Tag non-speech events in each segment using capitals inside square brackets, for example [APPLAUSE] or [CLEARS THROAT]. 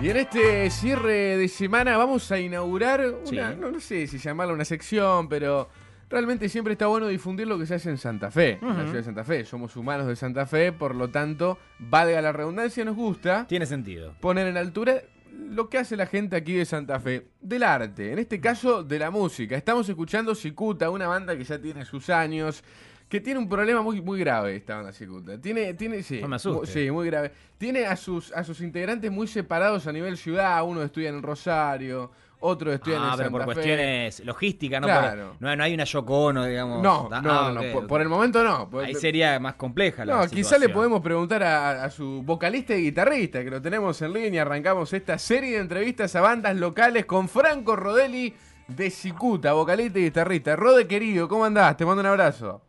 Y en este cierre de semana vamos a inaugurar una, Sí. no, no sé si llamarla una sección, pero realmente siempre está bueno difundir lo que se hace en Santa Fe, en la ciudad de Santa Fe. Somos humanos de Santa Fe, por lo tanto, valga la redundancia, nos gusta Tiene sentido. poner en altura lo que hace la gente aquí de Santa Fe, del arte, en este caso de la música. Estamos escuchando Cicuta, una banda que ya tiene sus años, que tiene un problema muy, muy grave esta banda Cicuta. Tiene, tiene, sí, No me asuste. mu- sí, muy grave. Tiene a sus, a sus integrantes muy separados a nivel ciudad, uno estudia en el Rosario, otro estudia en Ah, el pero Santa por Fe. cuestiones logísticas, ¿no? Claro. Por- no, no hay una Yoko Ono, digamos. No, Ah, no, no, por, por el momento no. Por- Ahí sería más compleja la No, quizá situación. le podemos preguntar a, a su vocalista y guitarrista, que lo tenemos en línea. Arrancamos esta serie de entrevistas a bandas locales con Franco Rodelli de Cicuta, vocalista y guitarrista. Rode, querido, ¿cómo andás? Te mando un abrazo.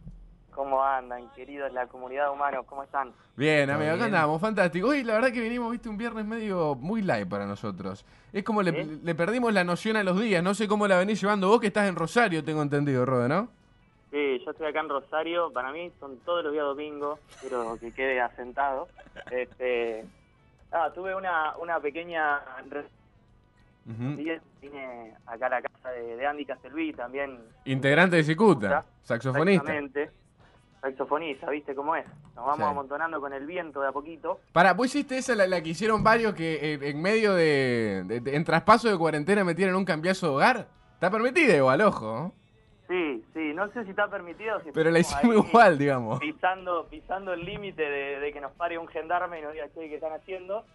¿Cómo andan, queridos la comunidad humana? ¿Cómo están? Bien, ¿Todo amigo, acá andamos, fantástico. Hoy la verdad que vinimos, viste, un viernes medio muy light para nosotros. Es como le, ¿Sí? le perdimos la noción a los días. No sé cómo la venís llevando vos, que estás en Rosario, tengo entendido, Rode, ¿no? Sí, yo estoy acá en Rosario. Para mí son todos los días domingos. Quiero que quede asentado. Este, ah, tuve una, una pequeña... re- Ujú. Vine acá a la casa de, de Andy Castelví, también Integrante de Cicuta, saxofonista. Exactamente. Saxofonista, ¿viste cómo es? Nos vamos Sí. amontonando con el viento de a poquito. Para, vos hiciste esa, la, la que hicieron varios que eh, en medio de, de- de- en traspaso de cuarentena metieron un cambiazo de hogar. Está permitido igual, ojo. Sí, sí, no sé si está permitido. Si Pero la hicimos ahí igual, digamos. Pisando, pisando el límite de, de que nos pare un gendarme y nos diga, che, ¿qué están haciendo?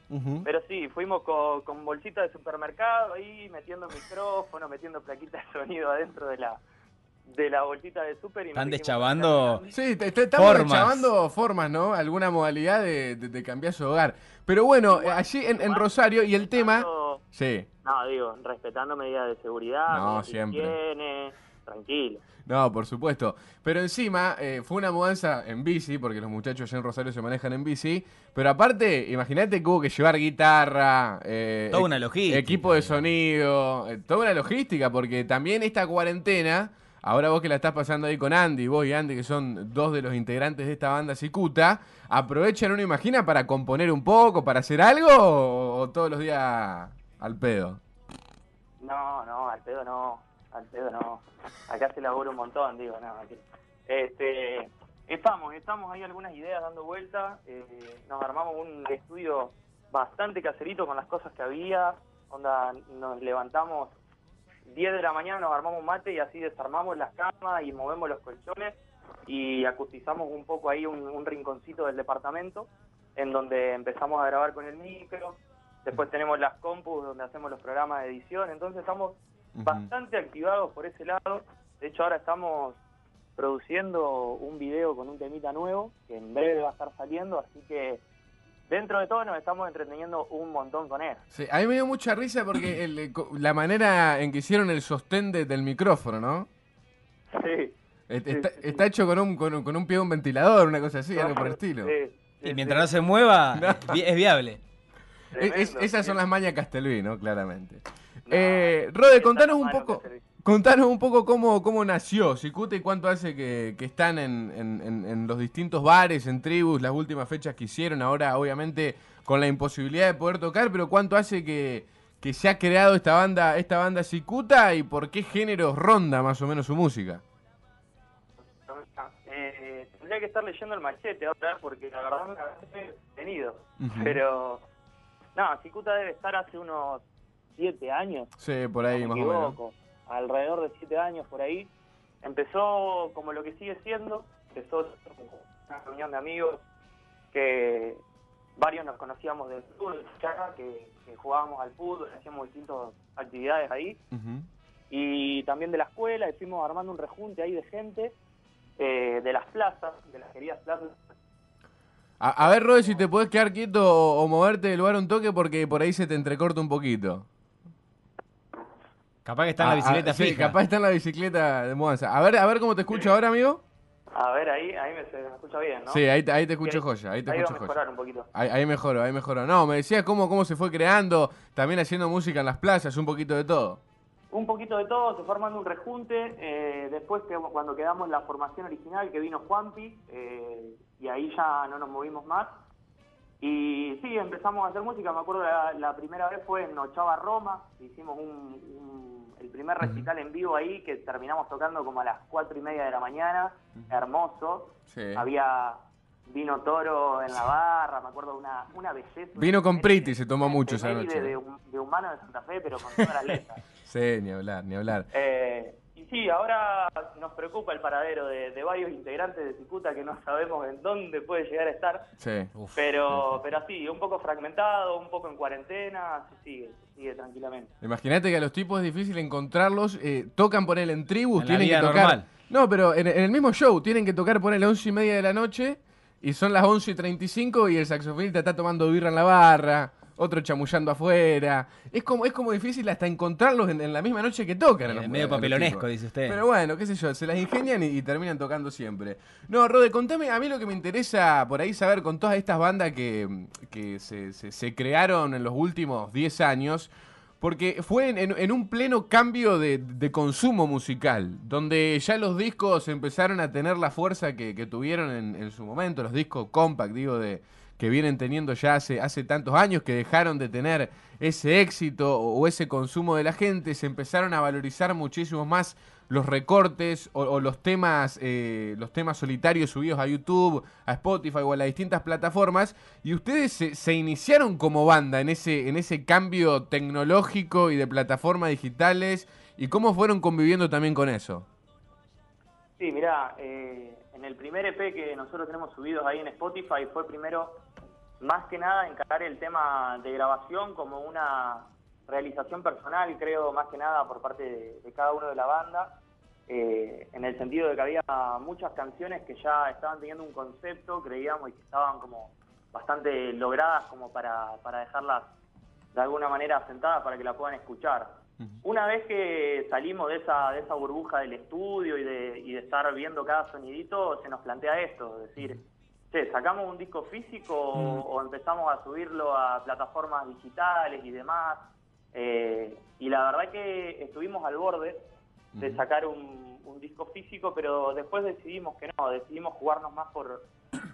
Pero sí, fuimos con, con bolsitas de supermercado ahí, metiendo micrófono, metiendo plaquitas de sonido adentro de la de la bolsita de super. Y Están deschavando. Sí, te- te- estamos Formas. rechabando formas, ¿no? Alguna modalidad de, de, de cambiazo de hogar. Pero bueno, Igual- allí en, en Rosario y el tema... Sí, No, digo, respetando medidas de seguridad, No, siempre. higiene, tranquilo. no, por supuesto. Pero encima eh, fue una mudanza en bici, porque los muchachos allá en Rosario se manejan en bici. Pero aparte, imagínate que hubo que llevar guitarra, eh, Toda equ- una logística. equipo de sonido, eh, toda una logística, porque también esta cuarentena, ahora vos que la estás pasando ahí con Andy, vos y Andy, que son dos de los integrantes de esta banda Cicuta, aprovechan, uno imagina, para componer un poco, para hacer algo, o, todos los días al pedo. No, no, al pedo no, al pedo no. Acá se labura un montón, digo, no. aquí- Este, estamos, estamos ahí algunas ideas dando vuelta. eh, nos armamos un estudio bastante caserito con las cosas que había. Onda, nos levantamos 10 de la mañana, nos armamos un mate y así desarmamos las camas y movemos los colchones y acustizamos un poco ahí un, un rinconcito del departamento en donde empezamos a grabar con el micro. Después tenemos las compus donde hacemos los programas de edición. Entonces estamos bastante activados por ese lado. De hecho, ahora estamos produciendo un video con un temita nuevo que en breve va a estar saliendo. Así que dentro de todo nos estamos entreteniendo un montón con él. Sí, a mí me dio mucha risa porque [CLEARS THROAT] el- eh, co- la manera en que hicieron el sostén de- del micrófono, ¿no? Sí. Está, sí, sí. está hecho con un, con, un, con un pie de un ventilador, una cosa así, algo por el estilo. Sí, sí, Y mientras no se mueva, [LAUGHS] No. es vi- es viable. Es- esas son las mañas Castelví, ¿no? Claramente. No, eh, Rode, contanos un poco, contanos un poco cómo, cómo nació Cicuta y cuánto hace que, que están en, en- en- los distintos bares, en tribus, las últimas fechas que hicieron, ahora obviamente con la imposibilidad de poder tocar, pero cuánto hace que, que se ha creado esta banda, esta banda Cicuta y por qué géneros ronda más o menos su música. Eh, tendría que estar leyendo el machete ahora porque la verdad me había tenido. Ujú. Pero, no, Cicuta debe estar hace unos siete años. Sí, por ahí no más o menos. Alrededor de siete años por ahí. Empezó como lo que sigue siendo, empezó una reunión de amigos que varios nos conocíamos del fútbol, de Chaca, que, que jugábamos al fútbol, hacíamos distintas actividades ahí, y también de la escuela, y fuimos armando un rejunte ahí de gente, eh, de las plazas, de las queridas plazas. A, a ver, Rode, si te puedes quedar quieto o, o moverte del lugar un toque porque por ahí se te entrecorta un poquito. Capaz que está en la Ah, bicicleta ah, sí, fija. capaz está en la bicicleta de mudanza. A ver, a ver cómo te escucho ahora, amigo. A ver, ahí, ahí me, se me escucha bien, ¿no? Sí, ahí, te- ahí te escucho ahí- joya, ahí te ahí escucho mejorar joya. un poquito. Ahí, ahí mejoró, ahí mejoró. No, me decías cómo, cómo se fue creando, también haciendo música en las plazas, un poquito de todo. Un poquito de todo, se fue armando un rejunte. eh, después, que, cuando quedamos en la formación original, que vino Juanpi, eh, y ahí ya no nos movimos más. Y sí, empezamos a hacer música. Me acuerdo la, la primera vez fue en Ochava Roma. Hicimos un, un- el primer recital en vivo ahí que terminamos tocando como a las cuatro y media de la mañana. Hermoso. Sí. Había vino toro en la barra. Me acuerdo una, una belleza. Vino con Priti, se tomó mucho esa noche. De, hum- de humano de Santa Fe, pero con todas las letras. [LAUGHS] Sí, ni hablar, ni hablar. Eh, y sí, ahora nos preocupa el paradero de, de varios integrantes de Cicuta que no [LAUGHS] sabemos en dónde puede llegar a estar. Sí. Uf. Pero, pero así, un poco fragmentado, un poco en cuarentena, se sigue, se sigue tranquilamente. Imagínate que a los tipos es difícil encontrarlos. eh, tocan por él en tribus, En la tienen que tocar. normal. No, pero en, en el mismo show tienen que tocar por él a 11 y media de la noche y son las 11 y 35 y el saxofonista está tomando birra en la barra, otro chamullando afuera. Es como, es como difícil hasta encontrarlos en, en la misma noche que tocan. Eh, los- medio papelonesco, dice usted. Pero bueno, qué sé yo, se las ingenian y, y terminan tocando siempre. No, Rode, contame, a mí lo que me interesa por ahí saber con todas estas bandas que, que se, se- se crearon en los últimos 10 años, porque fue en, en- en un pleno cambio de, de consumo musical, donde ya los discos empezaron a tener la fuerza que, que tuvieron en, en su momento, los discos compact, digo, de que vienen teniendo ya hace, hace tantos años, que dejaron de tener ese éxito o, ese consumo de la gente, se empezaron a valorizar muchísimo más los recortes o, o los temas eh, los temas solitarios subidos a YouTube, a Spotify o a las distintas plataformas y ustedes se, se iniciaron como banda en ese en ese cambio tecnológico y de plataformas digitales y cómo fueron conviviendo también con eso. Sí, mirá, eh, en el primer EP que nosotros tenemos subidos ahí en Spotify fue primero, más que nada, encarar el tema de grabación como una realización personal, creo, más que nada por parte de, de cada uno de la banda, eh, en el sentido de que había muchas canciones que ya estaban teniendo un concepto, creíamos, y que estaban como bastante logradas como para, para dejarlas de alguna manera asentadas para que la puedan escuchar. Una vez que salimos de esa, de esa burbuja del estudio y de, y de estar viendo cada sonidito, se nos plantea esto, es decir, che, ¿sacamos un disco físico o, o empezamos a subirlo a plataformas digitales y demás? Eh, y la verdad que estuvimos al borde de sacar un, un disco físico, pero después decidimos que no, decidimos jugarnos más por,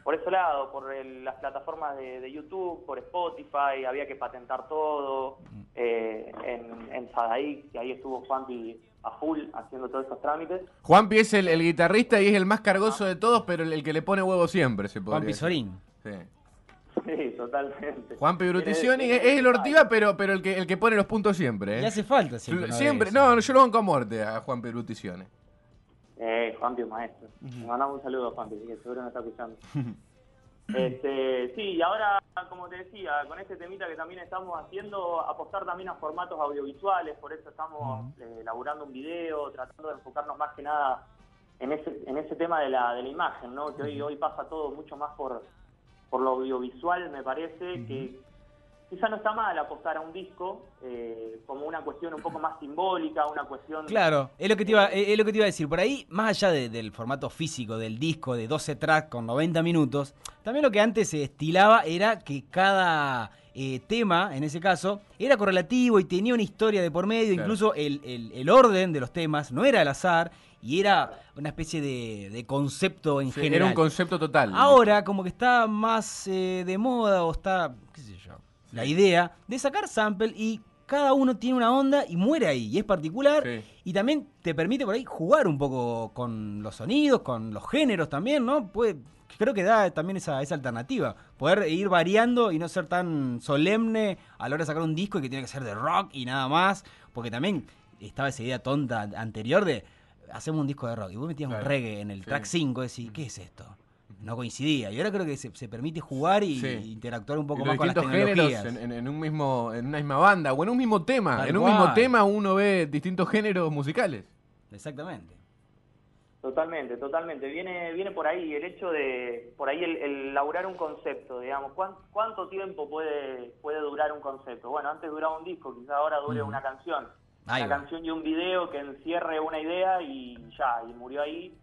por ese lado, por el- las plataformas de, de YouTube, por Spotify, había que patentar todo, eh, en, en Sadaik, que ahí estuvo Juanpi a full haciendo todos esos trámites. Juanpi es el, el guitarrista y es el más cargoso de todos, pero el, el que le pone huevo siempre, se podría Juan decir. Pizorín. Sí. [LAUGHS] Sí, totalmente. Juanpi Bruticioni es, es el Ortiva, pero, pero el que el que pone los puntos siempre. ¿eh? Le hace falta siempre. Siempre, una vez. no, yo lo banco a muerte a Juan Bruticione. Eh, Juanpi es maestro. Le mandamos un saludo a Juanpi, que seguro nos está escuchando. [LAUGHS] Este, sí, y ahora, como te decía, con este temita que también estamos haciendo, apostar también a formatos audiovisuales, por eso estamos eh, elaborando un video, tratando de enfocarnos más que nada en ese, en ese tema de la, de la imagen, ¿no? Que hoy, hoy pasa todo mucho más por, por lo audiovisual, me parece, que quizá no está mal apostar a un disco eh, como una cuestión un poco más simbólica, una cuestión... Claro, es lo que te iba, es lo que te iba a decir. Por ahí, más allá de- del formato físico del disco de 12 tracks con 90 minutos, también lo que antes se estilaba era que cada eh, tema, en ese caso, era correlativo y tenía una historia de por medio. Claro. Incluso el, el- el orden de los temas no era al azar y era una especie de, de concepto en Sí, general. era un concepto total. Ahora, como que está más eh, de moda o está, qué sé yo, la idea de sacar sample y cada uno tiene una onda y muere ahí. Y es particular. Sí. Y también te permite por ahí jugar un poco con los sonidos, con los géneros también, ¿no? Puede, creo que da también esa, esa alternativa. Poder ir variando y no ser tan solemne a la hora de sacar un disco y que tiene que ser de rock y nada más. Porque también estaba esa idea tonta anterior de hacemos un disco de rock y vos metías Claro. un reggae en el Sí. track 5 y decís, ¿qué es esto? No coincidía. Y ahora creo que se, se permite jugar y Sí. interactuar un poco Y más con las tecnologías. géneros en, en- en un mismo, en una misma banda o en un mismo tema. Tal en un mismo tema uno ve distintos géneros musicales. Exactamente. Totalmente, totalmente. Viene, viene por ahí el hecho de, por ahí el, el elaborar un concepto, digamos. ¿Cuán- ¿Cuánto tiempo puede, puede durar un concepto? Bueno, antes duraba un disco, quizás ahora dure una canción. Ahí una va. canción y un video que encierre una idea y ya, y murió ahí.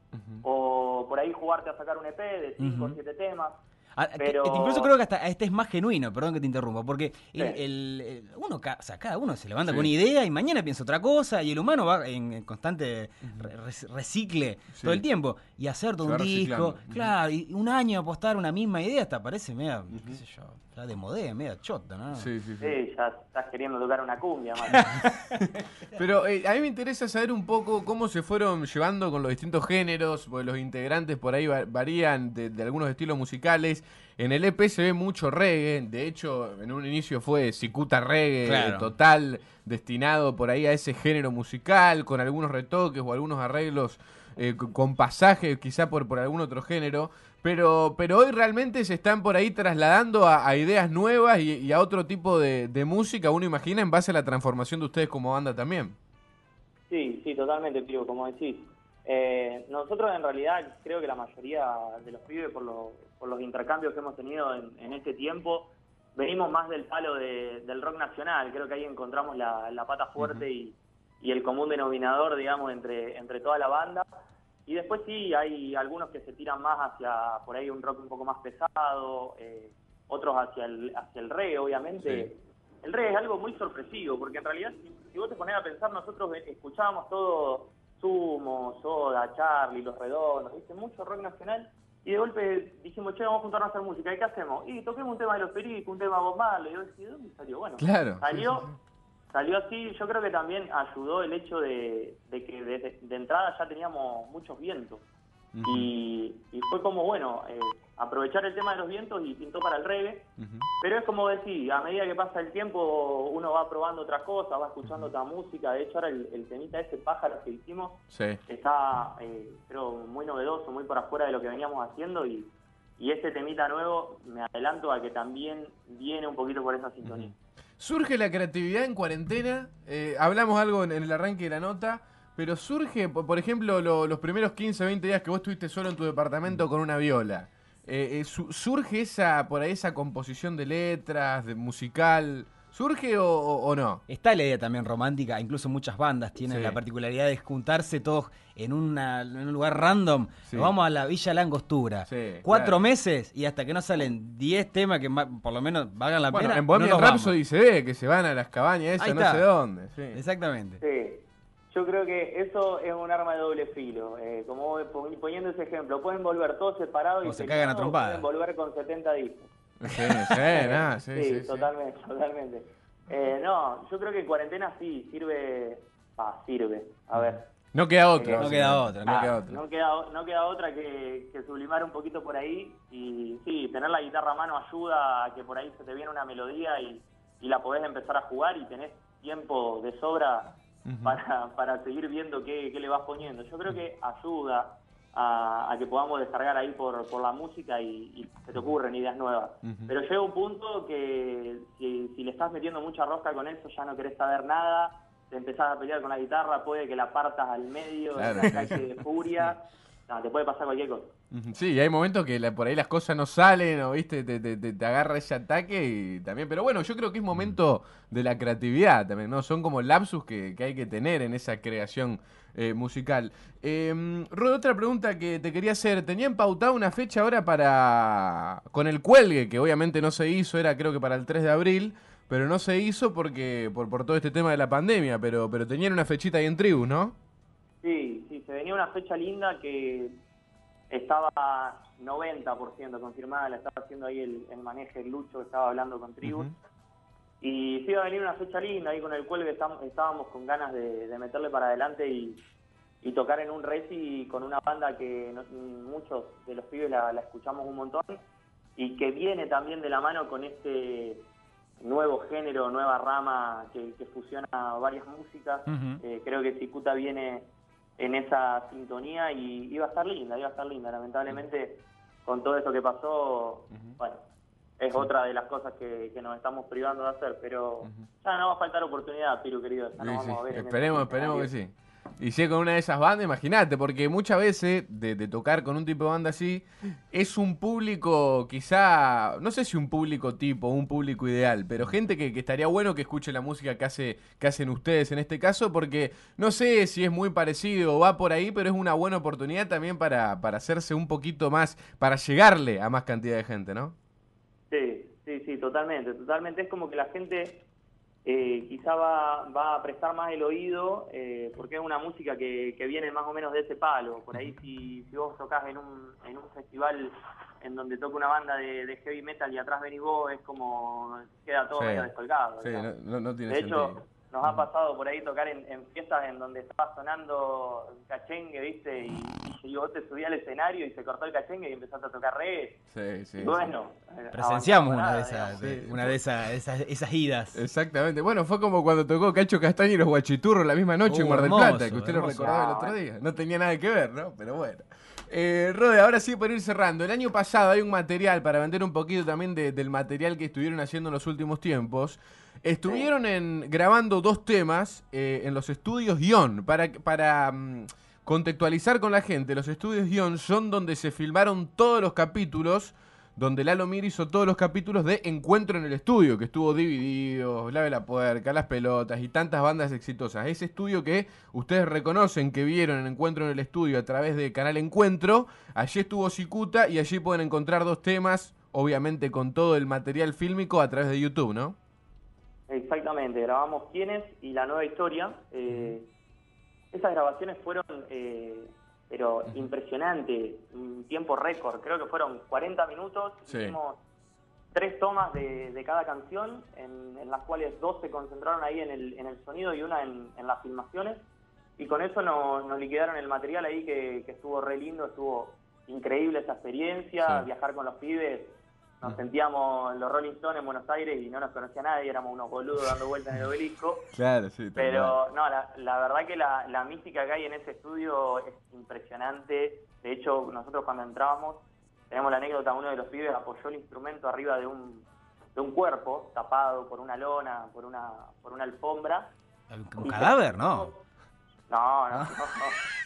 O por ahí jugarte a sacar un EP de 5 o Ujú. 7 temas. Ah, que- Incluso creo que hasta este es más genuino, perdón que te interrumpa, porque el, Sí. el- el- uno, ca- o sea, cada uno se levanta Sí. con una idea y mañana piensa otra cosa y el humano va en, en constante re- re- recicle Sí. todo el tiempo y hacer todo un disco, reciclando. Claro, y un año apostar una misma idea hasta parece media, qué sé yo, ya de modé, media chota, ¿no? Sí, sí, sí. Sí, ya estás queriendo tocar una cumbia. [LAUGHS] [LAUGHS] Pero eh, a mí me interesa saber un poco cómo se fueron llevando con los distintos géneros, porque los integrantes por ahí va- varían de, de algunos estilos musicales. En el EP se ve mucho reggae, de hecho en un inicio fue cicuta reggae Claro. total, destinado por ahí a ese género musical, con algunos retoques o algunos arreglos eh, con- pasajes quizá por, por algún otro género. Pero, pero hoy realmente se están por ahí trasladando a, a ideas nuevas y, y a otro tipo de, de música, uno imagina, en base a la transformación de ustedes como banda también. Sí, sí, totalmente, Pío, como decís. Eh, nosotros en realidad creo que la mayoría de los pibes, por, lo- por los intercambios que hemos tenido en, en este tiempo, venimos más del palo de- del rock nacional. Creo que ahí encontramos la, la pata fuerte y, y el común denominador, digamos, entre, entre toda la banda. Y después sí, hay algunos que se tiran más hacia por ahí un rock un poco más pesado, eh, otros hacia el, hacia el reggae, obviamente. Sí. El reggae es algo muy sorpresivo, porque en realidad, si, si vos te pones a pensar, nosotros ve- escuchábamos todo Sumo, Soda, Charlie, Los Redondos, ¿viste? mucho rock nacional, y de golpe dijimos, che, vamos a juntarnos a hacer música, ¿y qué hacemos? Y toquemos un tema de los pericos, un tema de Bob Marley, y yo decía, ¿de dónde salió? Bueno, Claro. salió, salió así, yo creo que también ayudó el hecho de, de que desde de entrada ya teníamos muchos vientos. Y, y fue como, bueno, eh, aprovechar el tema de los vientos y pintó para el reggae. Pero es como decir, a medida que pasa el tiempo, uno va probando otras cosas, va escuchando otra música. De hecho, ahora el, el temita ese pájaro que hicimos Sí. está, eh, creo, muy novedoso, muy por afuera de lo que veníamos haciendo. Y, y este temita nuevo, me adelanto a que también viene un poquito por esa sintonía. Surge la creatividad en cuarentena. eh, hablamos algo en, en el arranque de la nota. Pero surge, por, por ejemplo, lo- los primeros 15, 20 días que vos estuviste solo en tu departamento con una viola. eh, eh, su- ¿Surge esa, por ahí, esa composición de letras, de musical? ¿Surge o, o- o no? Está la idea también romántica, incluso muchas bandas tienen Sí. la particularidad de juntarse todos en, una- en un lugar random. Sí. Nos vamos a la Villa Langostura. Sí, Cuatro claro. meses y hasta que no salen 10 temas que ma- por lo menos valgan la Bueno, pena. en Bohemian no Rhapsody se ve que se van a las cabañas esas, no sé dónde. Exactamente. Sí, yo creo que eso es un arma de doble filo. Eh, como poniendo ese ejemplo, pueden volver todos separados O y se cagan a trompadas. Pueden volver con 70 discos. Sí, sí, no, [LAUGHS] sí, Sí, sí, totalmente, totalmente. Eh, no, yo creo que en cuarentena sí, sirve, ah, sirve, a ver. No queda otra. No queda otra, No Ah, queda otra. no queda, no queda otra que, que sublimar un poquito por ahí y sí, tener la guitarra a mano ayuda a que por ahí se te viene una melodía y, y la podés empezar a jugar y tenés tiempo de sobra Para, para seguir viendo qué, qué le vas poniendo. Yo creo que ayuda a, a que podamos descargar ahí por, por la música y, y se te ocurren ideas nuevas. Pero llega un punto que si, si le estás metiendo mucha rosca con eso ya no querés saber nada, te empezás a pelear con la guitarra, puede que la partas al medio, Claro, en una calle de [LAUGHS] furia, no, te puede pasar cualquier cosa. Sí, y hay momentos que la- por ahí las cosas no salen o viste, te, te- te- te agarra ese ataque y también. Pero bueno, yo creo que es momento de la creatividad también, ¿no? Son como lapsus que, que hay que tener en esa creación eh, musical. Eh, Rod, otra pregunta que te quería hacer. ¿Tenían pautado una fecha ahora para. con el cuelgue, que obviamente no se hizo, era creo que para el 3 de abril, pero no se hizo porque por, por todo este tema de la pandemia, pero, pero tenían una fechita ahí en tribu, ¿no? Sí, sí, se venía una fecha linda que estaba 90% confirmada, la estaba haciendo ahí el, el manejo, el Lucho, que estaba hablando con Tribus. Y sí iba a venir una fecha linda, ahí con el cual estábamos, con ganas de, de meterle para adelante y, y tocar en un reci con una banda que no- muchos de los pibes la, la escuchamos un montón y que viene también de la mano con este nuevo género, nueva rama que, que fusiona varias músicas. Eh, creo que Cicuta viene en esa sintonía y iba a estar linda, iba a estar linda. Lamentablemente, con todo eso que pasó, bueno, es otra de las cosas que, que nos estamos privando de hacer, pero ya no va a faltar oportunidad, Piru querido. Ya nos Sí, vamos sí. a ver Esperemos, esperemos que sí. Y si es con una de esas bandas, imagínate, porque muchas veces de, tocar con un tipo de banda así, es un público quizá, no sé si un público tipo, un público ideal, pero gente que, que estaría bueno que escuche la música que, hace, que hacen ustedes en este caso, porque no sé si es muy parecido o va por ahí, pero es una buena oportunidad también para, para hacerse un poquito más, para llegarle a más cantidad de gente, ¿no? Sí, sí, sí, totalmente, totalmente. Es como que la gente eh, quizá va, va a prestar más el oído eh, porque es una música que, que viene más o menos de ese palo. Por ahí si, si vos tocas en un, en un festival en donde toca una banda de, de heavy metal y atrás venís vos, es como queda todo Sí. medio descolgado. Sí, no, no- no tiene De hecho, sentido. Nos ha pasado por ahí tocar en, en fiestas en donde estaba sonando un cachengue, ¿viste? Y, y vos te subí al escenario y se cortó el cachengue y empezaste a tocar reggae. Sí, sí, Y bueno, Presenciamos una de esas, digamos. Una de esas, esas, esas idas. Exactamente. Bueno, fue como cuando tocó Cacho Castaño y los Guachiturros la misma noche en Uh, Mar del hermoso, Plata, que usted lo hermoso. recordaba el otro día. No tenía nada que ver, ¿no? Pero bueno. Eh, Rode, ahora sí por ir cerrando. El año pasado hay un material para vender un poquito también de- del material que estuvieron haciendo en los últimos tiempos. Estuvieron en, grabando dos temas eh, en los estudios Ion para, para mm, contextualizar con la gente. Los estudios Ion son donde se filmaron todos los capítulos donde Lalo Mir hizo todos los capítulos de Encuentro en el Estudio, que estuvo dividido, Lave la Puerca, Las Pelotas y tantas bandas exitosas. Ese estudio que ustedes reconocen que vieron en Encuentro en el Estudio a través de Canal Encuentro, allí estuvo Cicuta y allí pueden encontrar dos temas, obviamente con todo el material fílmico a través de YouTube, ¿no? Exactamente, grabamos quiénes y la nueva historia. Eh, esas grabaciones fueron, eh, pero impresionantes, un tiempo récord, creo que fueron 40 minutos. Sí. Hicimos tres tomas de, de cada canción, en, en las cuales dos se concentraron ahí en el, en el sonido y una en, en las filmaciones. Y con eso nos, nos liquidaron el material ahí que, que estuvo re lindo, estuvo increíble esa experiencia, Sí. viajar con los pibes. Nos sentíamos los Rolling Stones en Buenos Aires y no nos conocía nadie, éramos unos boludos dando vueltas en el obelisco. [LAUGHS] Claro, sí. Pero no, la, la verdad que la, la mística que hay en ese estudio es impresionante. De hecho, nosotros cuando entrábamos, tenemos la anécdota, uno de los pibes apoyó el instrumento arriba de un, de un cuerpo, tapado por una lona, por una, por una alfombra. ¿Un cadáver? se- No. No, no, [LAUGHS] no.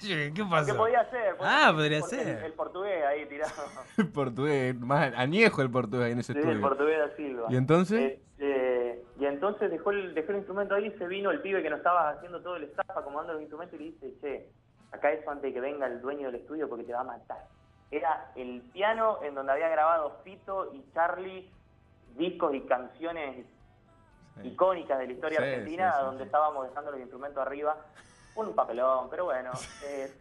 ¿Qué ¿Qué pasó? podía ser? Ah, podría el- ser. El, el portugués ahí tirado. [LAUGHS] El portugués, más añejo el portugués ahí en ese Sí, el estudio. portugués da Silva. ¿Y entonces? Este, y entonces dejó el, dejó el instrumento ahí, se vino el pibe que nos estaba haciendo todo el staff acomodando los instrumentos y le dice, che, acá eso antes de que venga el dueño del estudio porque te va a matar. Era el piano en donde había grabado Fito y Charlie discos y canciones Sí. icónicas de la historia Sí, argentina, donde estábamos dejando los instrumentos arriba. Un papelón, pero bueno. [LAUGHS] eh,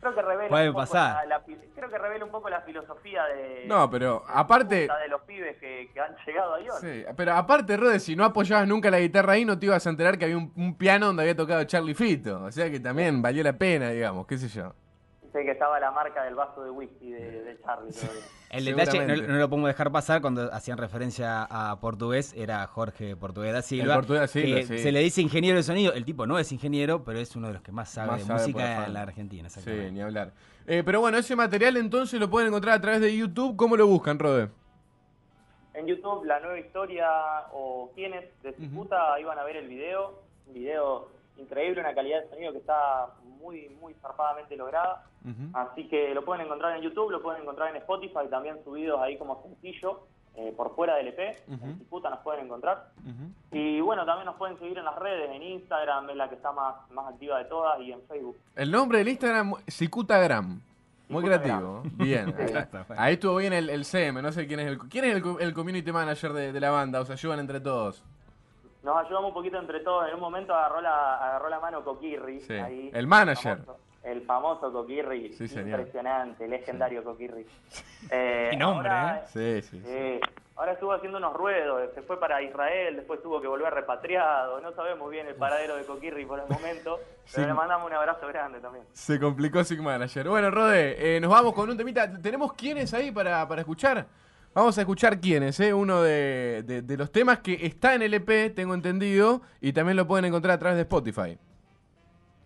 creo que revela Puede un poco pasar. la- creo que revela un poco la filosofía de, No, pero aparte... de los pibes que, que han llegado a Ion. Sí, pero aparte, Rode, si no apoyabas nunca la guitarra ahí, no te ibas a enterar que había un, un piano donde había tocado Charlie Fito. O sea que también valió la pena, digamos, qué sé yo. Sé que estaba la marca del vaso de whisky de, de Charlie todavía. [LAUGHS] El detalle, no, no lo podemos dejar pasar cuando hacían referencia a portugués, era Jorge Portugués da Silva. El Portugués da Silva, que sí. Se le dice ingeniero de sonido. El tipo no es ingeniero, pero es uno de los que más sabe Más de sabe música en la Argentina. Sí, ni hablar. Eh, pero bueno, ese material entonces lo pueden encontrar a través de YouTube. ¿Cómo lo buscan, Rode? En YouTube, la nueva historia o quiénes de Cicuta iban a ver el video. Un video increíble, una calidad de sonido que está muy, muy zarpadamente lograda. Así que lo pueden encontrar en YouTube, lo pueden encontrar en Spotify, también subidos ahí como sencillo, eh, por fuera del EP. Ujú. En Cicuta nos pueden encontrar. Y bueno, también nos pueden seguir en las redes, en Instagram, es la que está más, más activa de todas, y en Facebook. El nombre del Instagram, Cicutagram. Muy creativo. [LAUGHS] Bien. Sí. Ahí, ahí estuvo bien el, el CM. No sé quién es el, quién es el, el community manager de, de la banda. O sea, ayudan entre todos. Nos ayudamos un poquito entre todos. En un momento agarró la, agarró la mano Coquirri. Sí. ahí. El manager. famoso- el famoso Coquirri. Sí. Impresionante, legendario Coquirri. [LAUGHS] Eh, nombre, ahora, Sí, sí. sí. eh, ahora estuvo haciendo unos ruedos. Se fue para Israel, después tuvo que volver repatriado. No sabemos bien el paradero de Coquirri por el momento. [LAUGHS] Sí. Pero le mandamos un abrazo grande también. Se complicó Sig Manager. Bueno, Rode, eh, nos vamos con un temita. ¿Tenemos quiénes ahí para, para escuchar? Vamos a escuchar quiénes, ¿eh? Uno de, de- de los temas que está en el EP, tengo entendido, y también lo pueden encontrar a través de Spotify.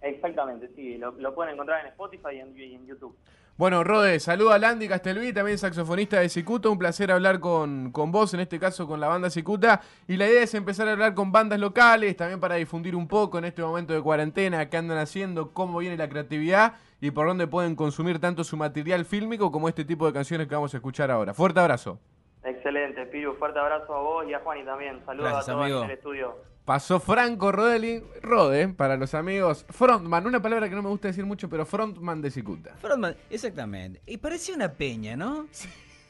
Exactamente, sí. Lo, lo pueden encontrar en Spotify y en, YouTube. Bueno, Rode, saluda a Landy Castelví, también saxofonista de Cicuta. Un placer hablar con, con vos, en este caso con la banda Cicuta. Y la idea es empezar a hablar con bandas locales, también para difundir un poco en este momento de cuarentena, qué andan haciendo, cómo viene la creatividad y por dónde pueden consumir tanto su material fílmico como este tipo de canciones que vamos a escuchar ahora. Fuerte abrazo. Excelente, Piru. Fuerte abrazo a vos y a Juan y también. Saludos Gracias, a todos amigo. en el estudio. Pasó Franco Rodeli, Rode, para los amigos. Frontman, una palabra que no me gusta decir mucho, pero frontman de Cicuta. Frontman, exactamente. Y parecía una peña, ¿no?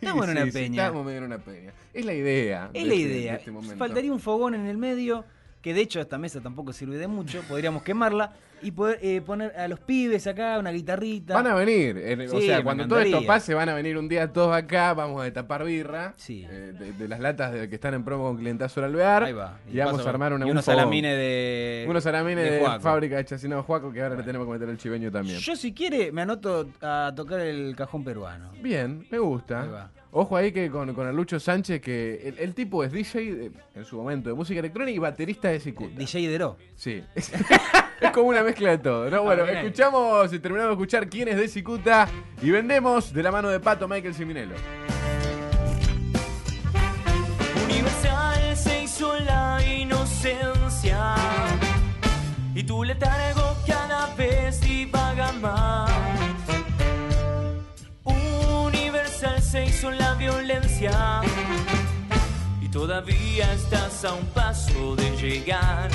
Estamos en Sí, una sí, peña. estamos medio en una peña. Es la idea. Es de la este- idea. de este momento. Faltaría un fogón en el medio, que de hecho esta mesa tampoco sirve de mucho. Podríamos quemarla y poder eh, poner a los pibes acá una guitarrita. Van a venir, eh, o sea, cuando todo esto pase van a venir un día todos acá, vamos a tapar birra Sí. eh, de, de las latas de, que están en promo con Clientazo al Alvear Ahí va. y, vamos paso- a armar una y un unos salamines de. unos salamines de, Juaco. fábrica de chacinado Juaco que ahora le tenemos que meter el chiveño también. Yo, si quiere, me anoto a tocar el cajón peruano. Bien, me Ahí gusta. va. Ojo ahí que con, con el Lucho Sánchez, que el, el tipo es DJ de- en su momento de música electrónica y baterista de Cicuta. DJ Dero. Sí. [LAUGHS] es como una mezcla de todo, ¿no? Bueno, escuchamos y terminamos de escuchar quién es de Cicuta y vendemos de la mano de Pato Michael Siminelo. Universal se hizo la inocencia y tu letargo cada vez divaga más. Universal se hizo la violencia y todavía estás a un paso de llegar.